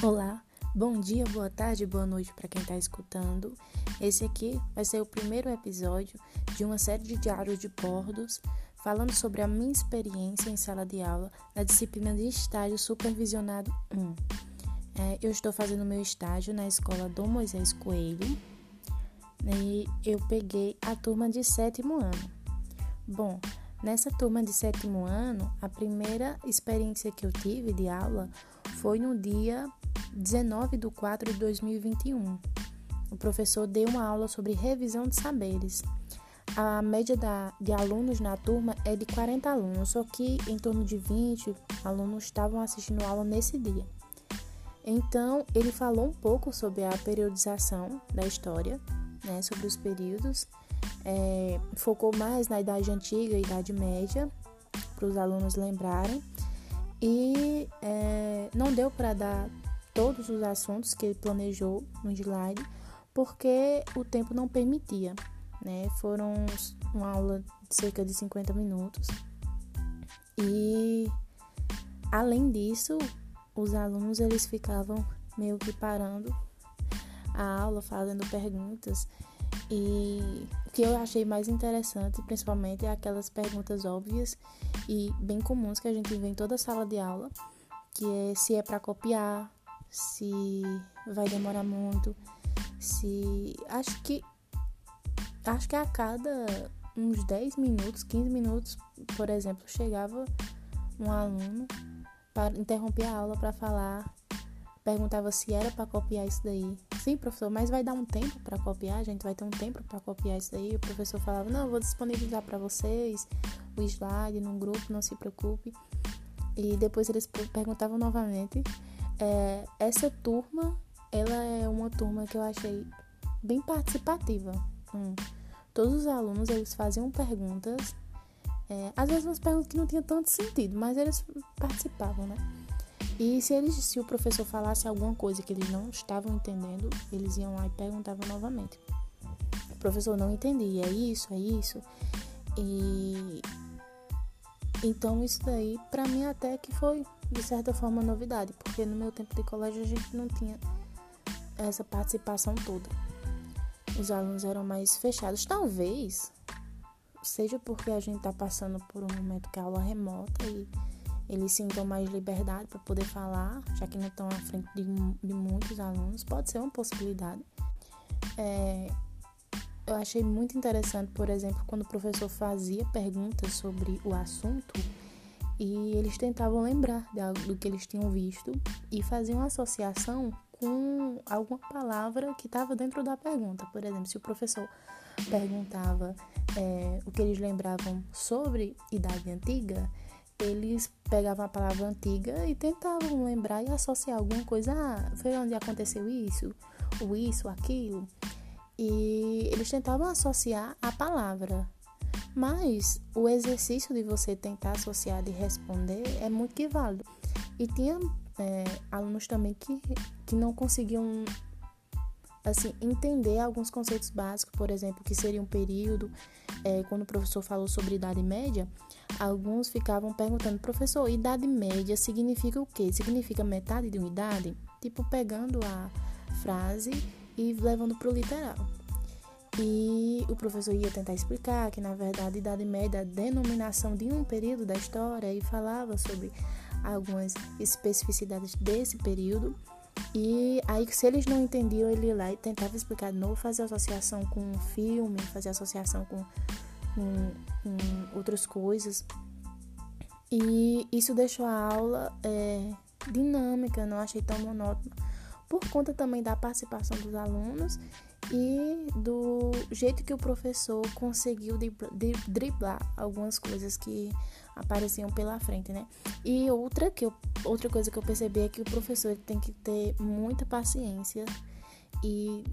Olá, bom dia, boa tarde, boa noite para quem está escutando. Esse aqui vai ser o primeiro episódio de uma série de diários de bordos falando sobre a minha experiência em sala de aula na disciplina de estágio supervisionado 1. É, eu estou fazendo meu estágio na escola Dom Moisés Coelho e eu peguei a turma de sétimo ano. Bom, nessa turma de sétimo ano, a primeira experiência que eu tive de aula foi no dia 19 de 4 de 2021. O professor deu uma aula sobre revisão de saberes. A média da, de alunos na turma é de 40 alunos, só que em torno de 20 alunos estavam assistindo aula nesse dia. Então, ele falou um pouco sobre a periodização da história, né, sobre os períodos, é, focou mais na Idade Antiga e Idade Média, para os alunos lembrarem, e é, não deu para dar todos os assuntos que ele planejou no slide, porque o tempo não permitia. Né? Foram uma aula de cerca de 50 minutos. E além disso, os alunos eles ficavam meio que parando a aula, fazendo perguntas. E o que eu achei mais interessante, principalmente, é aquelas perguntas óbvias e bem comuns que a gente vê em toda sala de aula, que é se é para copiar, se vai demorar muito, se acho que acho que a cada uns 10 minutos, 15 minutos, por exemplo, chegava um aluno para interromper a aula para falar, perguntava se era para copiar isso daí. Sim, professor, mas vai dar um tempo para copiar, a gente vai ter um tempo para copiar isso daí. O professor falava: "Não, vou disponibilizar para vocês o slide num grupo, não se preocupe". E depois eles perguntavam novamente é, essa turma, ela é uma turma que eu achei bem participativa. Hum. Todos os alunos, eles faziam perguntas, é, às vezes umas perguntas que não tinham tanto sentido, mas eles participavam, né? E se eles, se o professor falasse alguma coisa que eles não estavam entendendo, eles iam lá e perguntavam novamente. O professor não entendia, é isso, é isso. E então isso daí para mim até que foi de certa forma novidade, porque no meu tempo de colégio a gente não tinha essa participação toda. Os alunos eram mais fechados. Talvez seja porque a gente está passando por um momento que a aula é remota e eles sintam mais liberdade para poder falar, já que não estão à frente de, de muitos alunos. Pode ser uma possibilidade. É, eu achei muito interessante, por exemplo, quando o professor fazia perguntas sobre o assunto e eles tentavam lembrar do que eles tinham visto e faziam associação com alguma palavra que estava dentro da pergunta. Por exemplo, se o professor perguntava é, o que eles lembravam sobre idade antiga, eles pegavam a palavra antiga e tentavam lembrar e associar alguma coisa. Ah, foi onde aconteceu isso, ou isso, aquilo. E eles tentavam associar a palavra mas o exercício de você tentar associar e responder é muito que válido. E tinha é, alunos também que, que não conseguiam assim entender alguns conceitos básicos, por exemplo, que seria um período. É, quando o professor falou sobre idade média, alguns ficavam perguntando, professor, idade média significa o quê? Significa metade de uma idade? Tipo, pegando a frase e levando para o literal. E o professor ia tentar explicar que, na verdade, Idade Média é a denominação de um período da história e falava sobre algumas especificidades desse período. E aí, se eles não entendiam, ele ia lá e tentava explicar de novo, fazer associação com um filme, fazer associação com, com outras coisas. E isso deixou a aula é, dinâmica, não achei tão monótona, por conta também da participação dos alunos e do jeito que o professor conseguiu driblar algumas coisas que apareciam pela frente, né? E outra que eu, outra coisa que eu percebi é que o professor tem que ter muita paciência e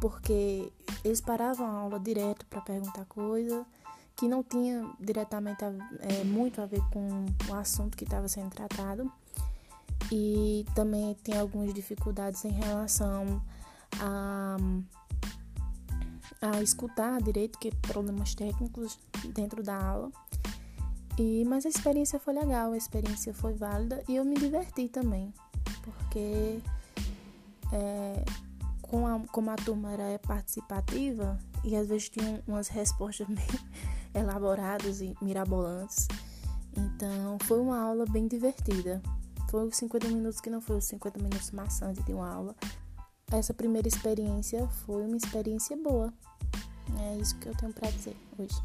porque eles paravam a aula direto para perguntar coisa que não tinha diretamente é, muito a ver com o assunto que estava sendo tratado e também tem algumas dificuldades em relação a a escutar direito, que problemas técnicos dentro da aula. E, mas a experiência foi legal, a experiência foi válida e eu me diverti também, porque como a turma era participativa e às vezes tinha umas respostas bem elaboradas e mirabolantes, então foi uma aula bem divertida. Foi os 50 minutos que não foi os 50 minutos maçantes de uma aula. Essa primeira experiência foi uma experiência boa. É isso que eu tenho para dizer hoje.